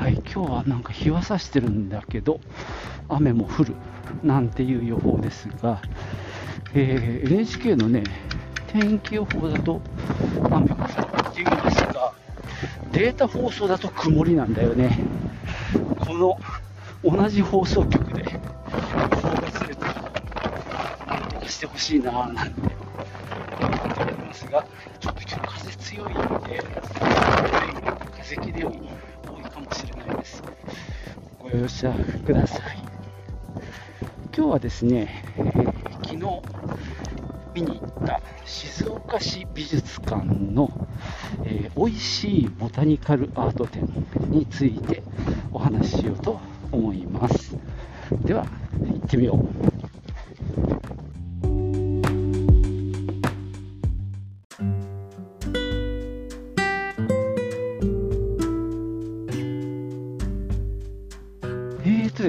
はい、今日はなんか日は差してるんだけど、雨も降るなんていう予報ですが、えー NHK のね、天気予報だと雨が降るっていうんですが、データ放送だと曇りなんだよね。この同じ放送局で予報がずれたら、なんとかしてほしいなぁなんて思っておりますが、ちょっと今日風強いんで、風切り音ご容赦ください。今日はですね、えー昨日見に行った静岡市美術館の、えー美味しいボタニカルアート展についてお話ししようと思います。では、行ってみよう。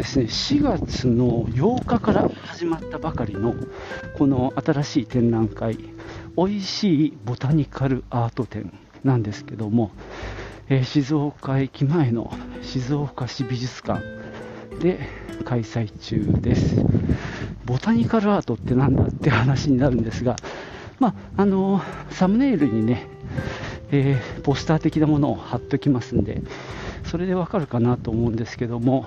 ですね、4月の8日から始まったばかりのこの新しい展覧会、おいしいボタニカルアート展なんですけども、えー静岡駅前の静岡市美術館で開催中です。ボタニカルアートってなんだって話になるんですが、まあ、あのサムネイルにね、えーポスター的なものを貼っときますんで、それでわかるかなと思うんですけども、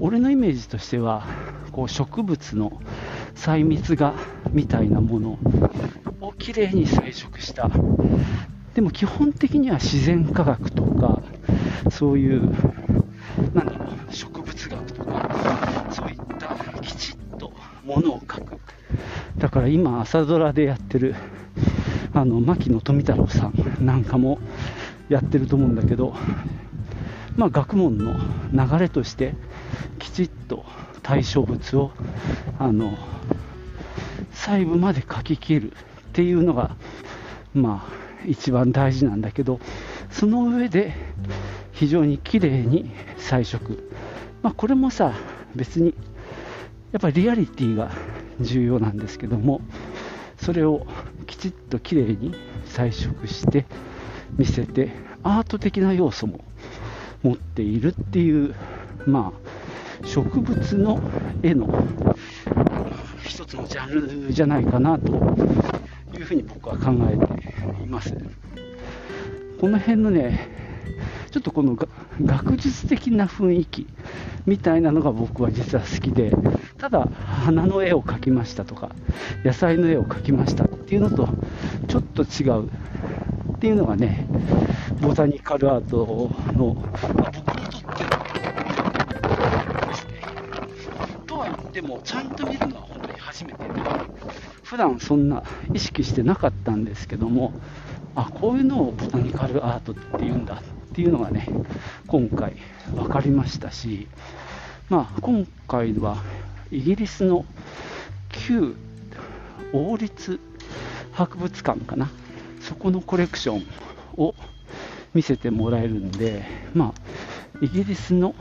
俺のイメージとしてはこう植物の細密画みたいなものをきれいに彩色した。でも基本的には自然科学とかそういうなんだろう植物学とかそういったきちっとものを描く。だから今朝ドラでやってるあの牧野富太郎さんなんかもやってると思うんだけどまあ、学問の流れとしてきちっと対象物をあの細部まで書き切るっていうのが、まあ、一番大事なんだけどその上で非常に綺麗に彩色、まあ、これもさ別にやっぱりリアリティが重要なんですけどもそれをきちっと綺麗に彩色して見せてアート的な要素も持っているっていう、まあ、植物の絵の一つのジャンルじゃないかなというふうに僕は考えています。この辺のね、ちょっとこの学術的な雰囲気みたいなのが僕は実は好きで、ただ花の絵を描きましたとか、野菜の絵を描きましたっていうのとちょっと違うっていうのがね、ボタニカルアートの、まあ僕とは言っても、ちゃんと見るのは本当に初めてで、普段そんな意識してなかったんですけども、あ、こういうのをボタニカルアートっていうんだっていうのがね、今回分かりましたし、まあ、今回はイギリスの旧王立博物館かな、そこのコレクションを見せてもらえるんで、まあ、イギリスの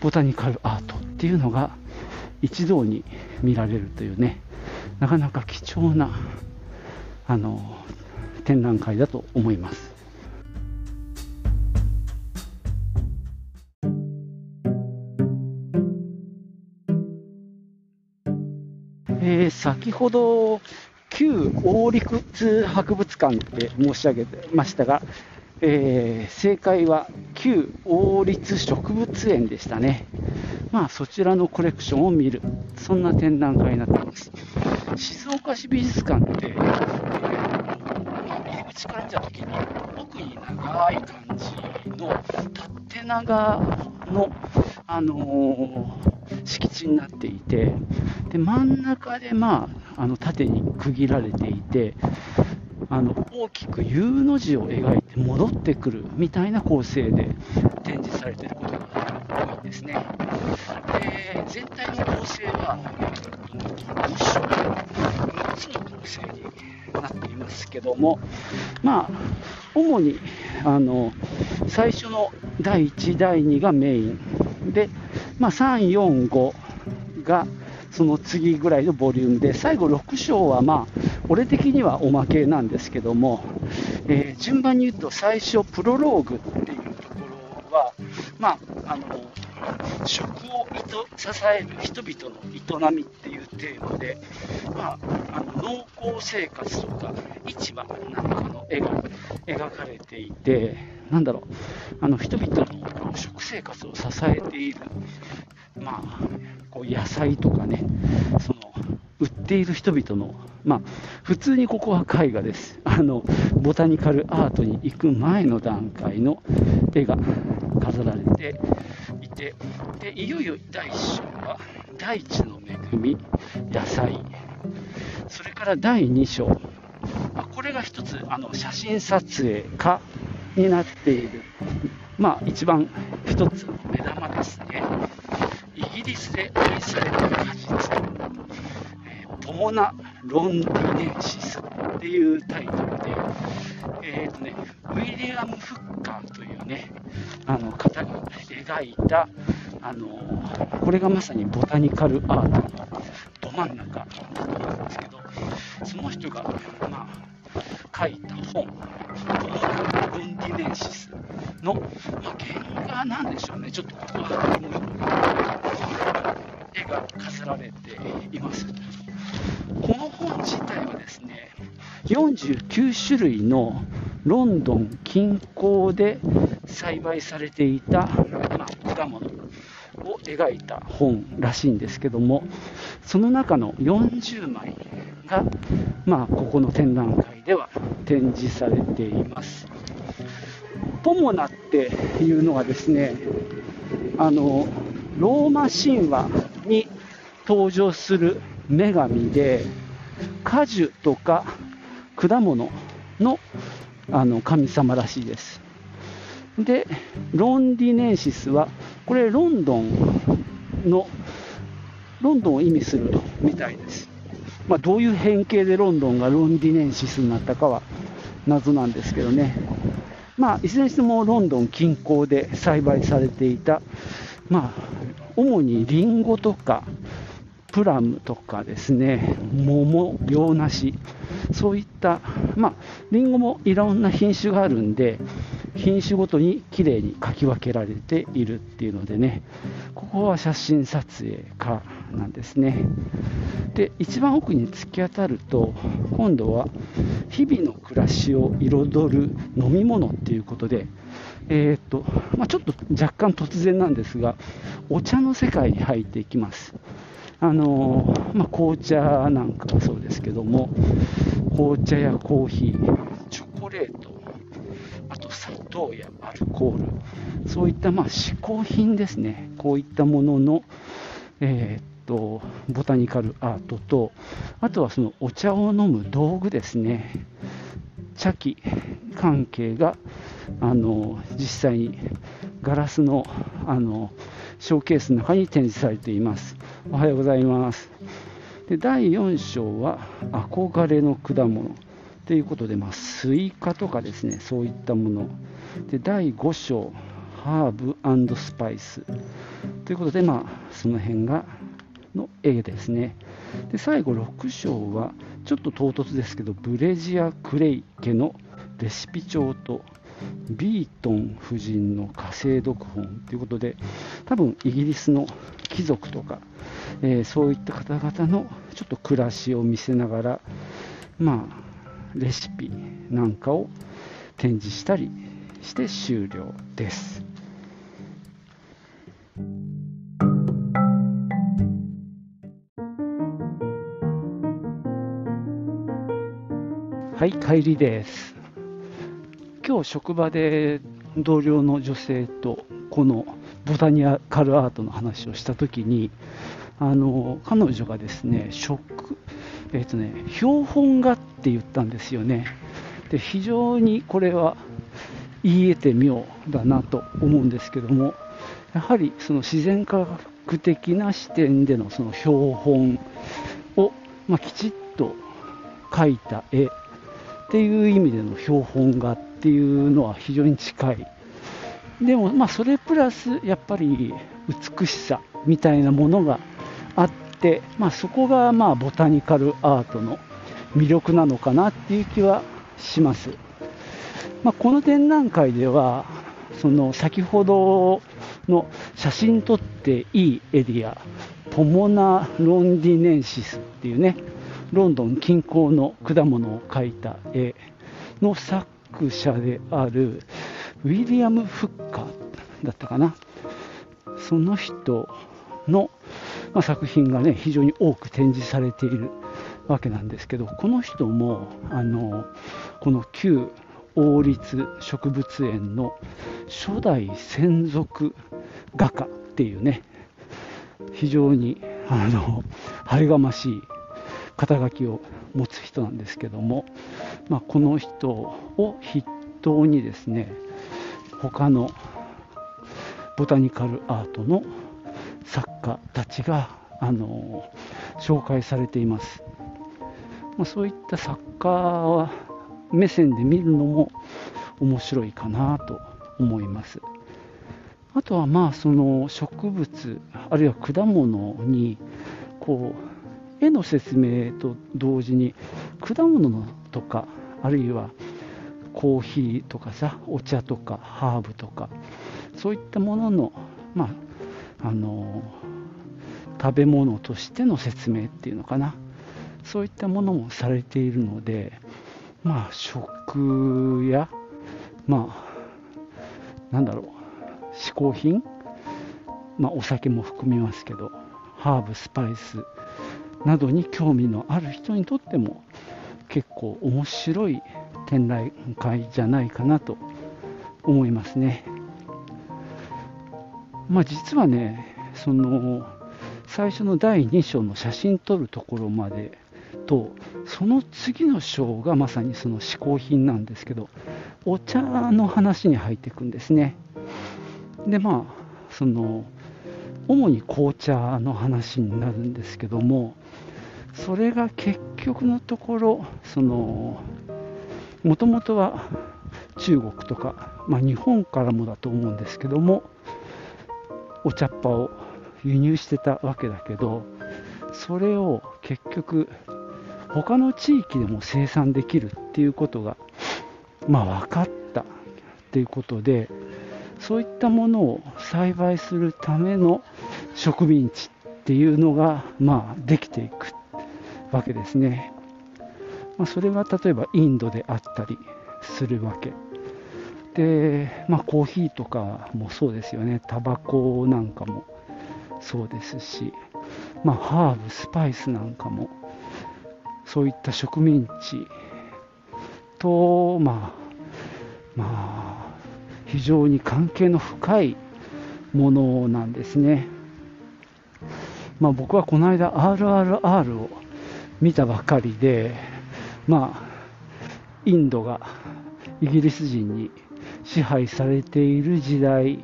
ボタニカルアートっていうのが一堂に見られるというね、なかなか貴重なあの展覧会だと思います。えー先ほど旧王立博物館って申し上げてましたが、えー正解は旧王立植物園でしたね。まあそちらのコレクションを見る、そんな展覧会になっています。静岡市美術館って、えー入り口から見たときに奥に長い感じの縦長の、あのー敷地になっていてで真ん中で、まあ、あの縦に区切られていてあの大きく U の字を描いて戻ってくるみたいな構成で展示されていることが多いんですね。で全体の構成は6章6つの構成になっていますけども、まあ、主にあの最初の第1、第2がメインで、まあ、3、4、5がその次ぐらいのボリュームで、最後6章はまあ、俺的にはおまけなんですけども、えー、順番に言うと最初、プロローグっていうところは、まあ、あの、食を支える人々の営みっていうテーマで、まあ、あの農耕生活とか市場なんかの絵が描かれていて、なんだろう、あの人々の食生活を支えている、まあ、こう野菜とかね、そ売っている人々の、まあ、普通にここは絵画です。あの、ボタニカルアートに行く前の段階の絵が飾られていて、で、いよいよ第1章は、大地の恵み、野菜、それから第2章、あこれが一つ、あの、写真撮影家になっている、まあ、一番一つの目玉ですね。イギリスで愛された果実。ポモナ・ロンディネンシスっていうタイトルで、えーとね、ウィリアム・フッカーというね、あの方が描いた、あのこれがまさにボタニカルアートのど真ん中なんですけど、その人が、まあ、書いた本、ポモナ・ロンディネンシスの、まあ、原画なんでしょうね、ちょっとここは絵が飾られ49種類のロンドン近郊で栽培されていた、まあ、果物を描いた本らしいんですけども、その中の40枚が、まあ、ここの展覧会では展示されています。ポモナっていうのはですね、あのローマ神話に登場する女神で、果樹とか果物のあの神様らしいです。で、ロンディネンシスは、これロンドンの、ロンドンを意味するみたいです。まあ、どういう変形でロンドンがロンディネンシスになったかは謎なんですけどね。まあ、いずれにしてもロンドン近郊で栽培されていた、まあ、主にリンゴとかプラムとかですね、桃、洋梨、そういった、まあ、リンゴもいろんな品種があるんで、品種ごとにきれいに書き分けられているっていうのでね、ここは写真撮影家なんですね。で、一番奥に突き当たると、今度は日々の暮らしを彩る飲み物っていうことで、えー、っとまあ、ちょっと若干突然なんですが、お茶の世界に入っていきます。あのまあ、紅茶なんかもそうですけども、紅茶やコーヒー、チョコレート、あと砂糖やアルコール、そういったまあ嗜好品ですね、こういったものの、えー、っとボタニカルアートと、あとはそのお茶を飲む道具ですね、茶器関係があの実際にガラスのあのショーケースの中に展示されています。おはようございます。で第4章は憧れの果物ということで、まあ、スイカとかですね、そういったもの。で第5章、ハーブスパイスということで、まあ、その辺がの絵ですね。で最後6章はちょっと唐突ですけどブレジア・クレイ家のレシピ帳とビートン夫人の火星読本ということで多分イギリスの貴族とかえー、そういった方々のちょっと暮らしを見せながら、まあ、レシピなんかを展示したりして終了です。はい、帰りです。今日職場で同僚の女性とこのボタニカルアートの話をしたときに、あの彼女がですね、食えーとね、標本画って言ったんですよね。で非常にこれは言い得て妙だなと思うんですけどもやはりその自然科学的な視点でのその標本を、まあ、きちっと描いた絵っていう意味での標本画っていうのは非常に近いでもまあそれプラスやっぱり美しさみたいなものがあって、まあ、そこがまあボタニカルアートの魅力なのかなっていう気はします。まあ、この展覧会ではその先ほどの写真撮っていいエリアポモナ・ロンディネンシスっていうねロンドン近郊の果物を描いた絵の作者であるウィリアム・フッカーだったかな。その人の、まあ、作品がね非常に多く展示されているわけなんですけどこの人もあのこの旧王立植物園の初代専属画家っていうね非常にあの晴れがましい肩書きを持つ人なんですけども、まあ、この人を筆頭にですね他のボタニカルアートの作家たちがあの紹介されています、まあ、そういった作家目線で見るのも面白いかなと思います。あとはまあその植物あるいは果物にこう絵の説明と同時に果物とかあるいはコーヒーとかさお茶とかハーブとかそういったもののまああの食べ物としての説明っていうのかな。そういったものもされているのでまあ食やまあなんだろう嗜好品？まあお酒も含みますけどハーブスパイスなどに興味のある人にとっても結構面白い展覧会じゃないかなと思いますね。まあ、実はね、その最初の第2章の写真撮るところまでと、その次の章がまさにその嗜好品なんですけど、お茶の話に入っていくんですね。で、まあ、その、主に紅茶の話になるんですけども、それが結局のところ、その、もともとは中国とか、まあ、日本からもだと思うんですけどもお茶っ葉を輸入してたわけだけどそれを結局他の地域でも生産できるっていうことがまあ分かったっていうことでそういったものを栽培するための植民地っていうのがまあできていくわけですね。まあ、それは例えばインドであったりするわけで、まあ、コーヒーとかもそうですよねタバコなんかもそうですし、まあ、ハーブスパイスなんかもそういった植民地とまあまあ非常に関係の深いものなんですね。まあ、僕はこの間 RRR を見たばかりで、まあ、インドがイギリス人に支配されている時代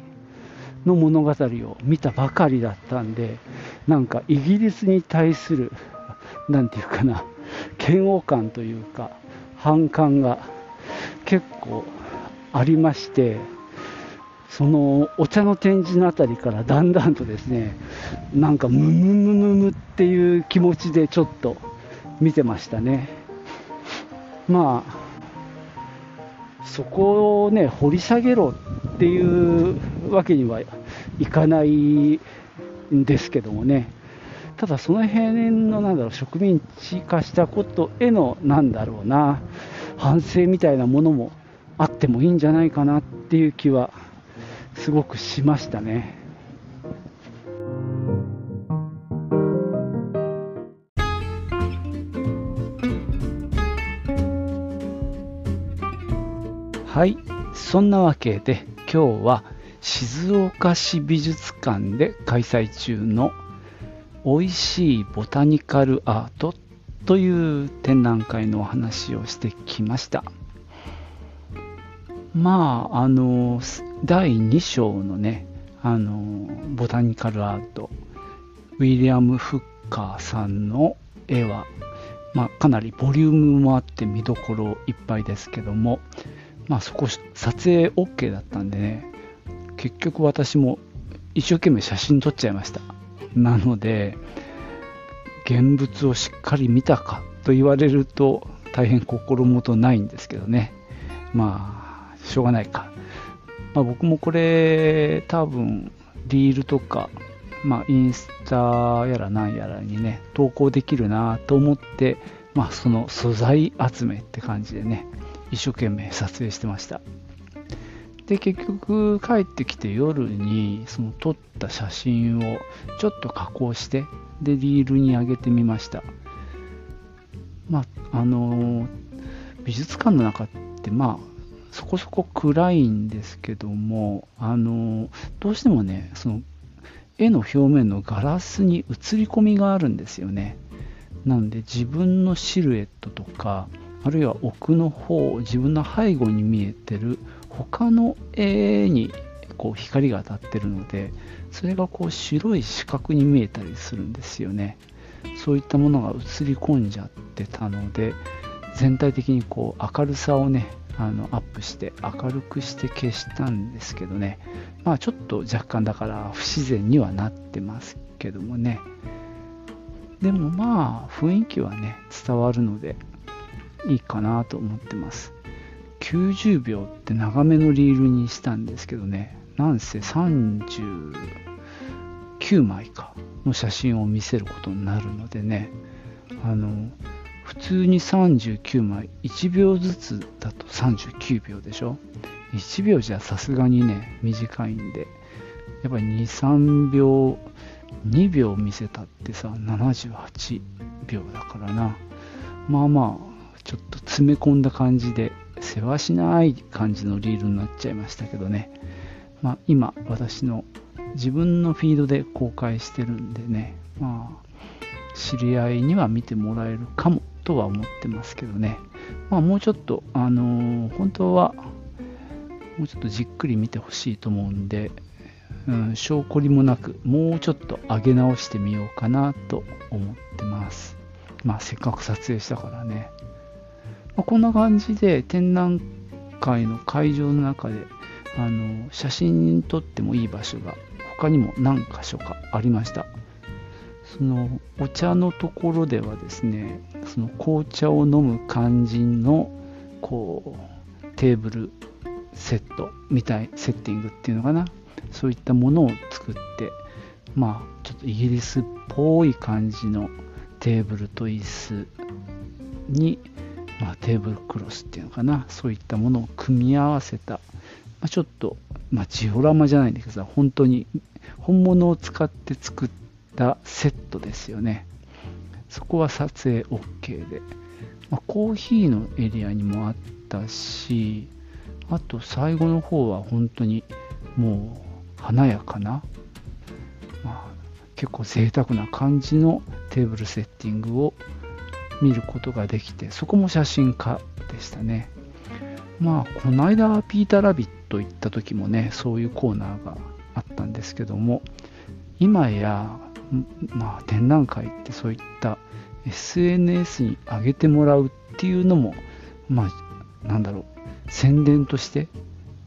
の物語を見たばかりだったんでなんかイギリスに対する何て言うかな嫌悪感というか反感が結構ありましてそのお茶の展示のあたりからだんだんとですねなんかムムムムムっていう気持ちでちょっと見てましたね。まあそこをね掘り下げろっていうわけにはいかないんですけどもね。ただその辺のなんだろう植民地化したことへのなんだろうな反省みたいなものもあってもいいんじゃないかなっていう気はすごくしましたね。はい、そんなわけで今日は静岡市美術館で開催中の美味しいボタニカルアートという展覧会のお話をしてきました。まああの第2章のねあのボタニカルアートウィリアム・フッカーさんの絵は、まあ、かなりボリュームもあって見どころいっぱいですけども、まあ、そこ撮影 OK だったんでね結局私も一生懸命写真撮っちゃいました。なので現物をしっかり見たかと言われると大変心もとないんですけどね。まあしょうがないか、まあ、僕もこれ多分リールとか、まあ、インスタやらなんやらにね投稿できるなと思って、まあ、その素材集めって感じでね一生懸命撮影してました。で結局帰ってきて夜にその撮った写真をちょっと加工してでリールに上げてみました。まああの美術館の中ってまあそこそこ暗いんですけどもあのどうしてもねその絵の表面のガラスに映り込みがあるんですよね。なので自分のシルエットとかあるいは奥の方自分の背後に見えてる他の絵にこう光が当たってるのでそれがこう白い四角に見えたりするんですよね。そういったものが映り込んじゃってたので全体的にこう明るさをねあのアップして明るくして消したんですけどね。まあちょっと若干だから不自然にはなってますけどもね。でもまあ雰囲気はね伝わるのでいいかなと思ってます。90秒って長めのリールにしたんですけどね。なんせ39枚かの写真を見せることになるのでね。あの通に39枚。1秒ずつだと39秒でしょ？1秒じゃさすがにね短いんで。やっぱり23秒2秒見せたってさ78秒だからな。まあまあちょっと詰め込んだ感じでせわしない感じのリールになっちゃいましたけどね、まあ、今私の自分のフィードで公開してるんでね、まあ、知り合いには見てもらえるかもとは思ってますけどね、まあ、もうちょっと、あのー、本当はもうちょっとじっくり見てほしいと思うんで、うん、証拠りもなくもうちょっと上げ直してみようかなと思ってます。まあせっかく撮影したからね。まあ、こんな感じで展覧会の会場の中であの写真に撮ってもいい場所が他にも何箇所かありました。そのお茶のところではですねその紅茶を飲む肝心のこうテーブルセットみたいセッティングっていうのかな。そういったものを作ってまあちょっとイギリスっぽい感じのテーブルと椅子にまあ、テーブルクロスっていうのかな。そういったものを組み合わせた、まあ、ちょっと、まあ、ジオラマじゃないんだけどさ本当に本物を使って作ったセットですよね。そこは撮影 OK で、まあ、コーヒーのエリアにもあったしあと最後の方は本当にもう華やかな、まあ、結構贅沢な感じのテーブルセッティングを見ることができてそこも写真家でしたね。まあこの間ピーター・ラビット行った時もねそういうコーナーがあったんですけども今や、まあ、展覧会ってそういった SNS に上げてもらうっていうのもまあなんだろう宣伝として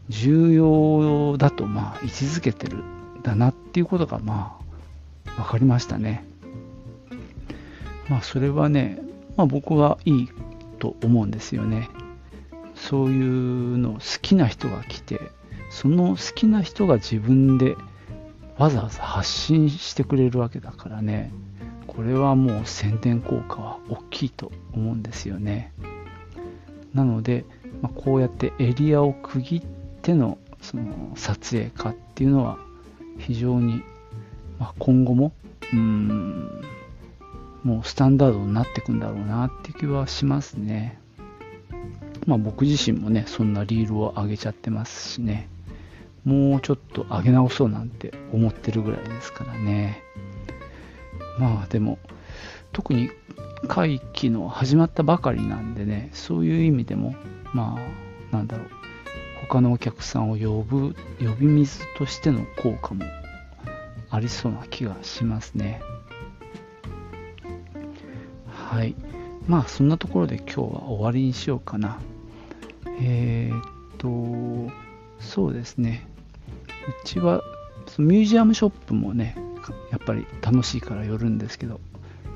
重要だとまあ位置づけてるだなっていうことがまあ分かりましたねまあそれはねまあ、僕はいいと思うんですよね。そういうの好きな人が来てその好きな人が自分でわざわざ発信してくれるわけだからねこれはもう宣伝効果は大きいと思うんですよねなので、まあ、こうやってエリアを区切ってのその撮影家っていうのは非常に、まあ、今後もうんもうスタンダードになっていくんだろうなって気はしますね。まあ僕自身もね、そんなリールを上げちゃってますしね、もうちょっと上げ直そうなんて思ってるぐらいですからね。まあでも、特に会期の始まったばかりなんでね、そういう意味でも、まあ、なんだろう、他のお客さんを呼ぶ呼び水としての効果もありそうな気がしますね。はい。まあそんなところで今日は終わりにしようかな。えー、っとそうですね。うちはミュージアムショップもねやっぱり楽しいから寄るんですけど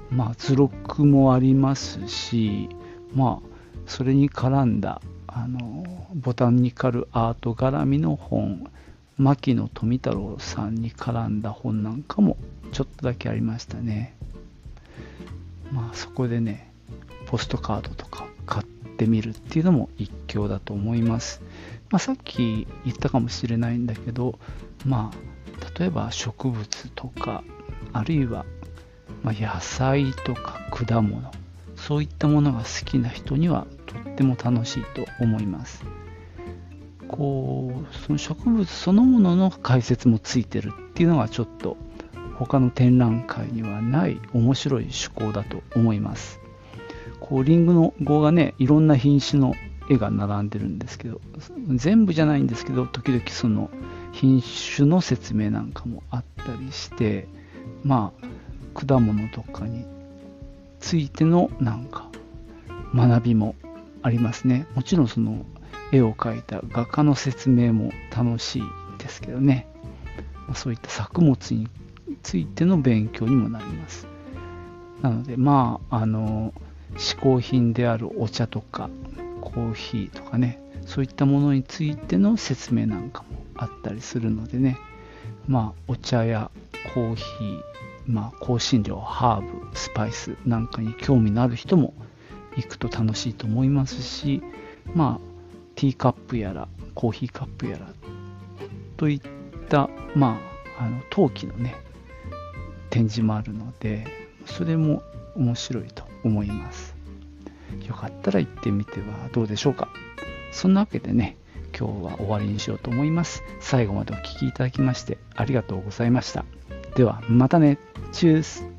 まあ図録もありますしまあそれに絡んだあのボタニカルアート絡みの本牧野富太郎さんに絡んだ本なんかもちょっとだけありましたね。まあそこでねポストカードとか買ってみるっていうのも一興だと思います、まあ、さっき言ったかもしれないんだけどまあ例えば植物とかあるいは野菜とか果物そういったものが好きな人にはとっても楽しいと思います。こうその植物そのものの解説もついてるっていうのがちょっと他の展覧会にはない面白い趣向だと思います。こうリングの語がねいろんな品種の絵が並んでるんですけど全部じゃないんですけど時々その品種の説明なんかもあったりしてまあ果物とかについてのなんか学びもありますね。もちろんその絵を描いた画家の説明も楽しいですけどね。そういった作物についての勉強にもなります。なのでまああの嗜好品であるお茶とかコーヒーとかねそういったものについての説明なんかもあったりするのでね。まあお茶やコーヒーまあ香辛料ハーブスパイスなんかに興味のある人も行くと楽しいと思いますしまあティーカップやらコーヒーカップやらといったまああの陶器のね展示もあるのでそれも面白いと思います。よかったら行ってみてはどうでしょうか。そんなわけでね今日は終わりにしようと思います。最後までお聴きいただきましてありがとうございました。ではまたね。チュース。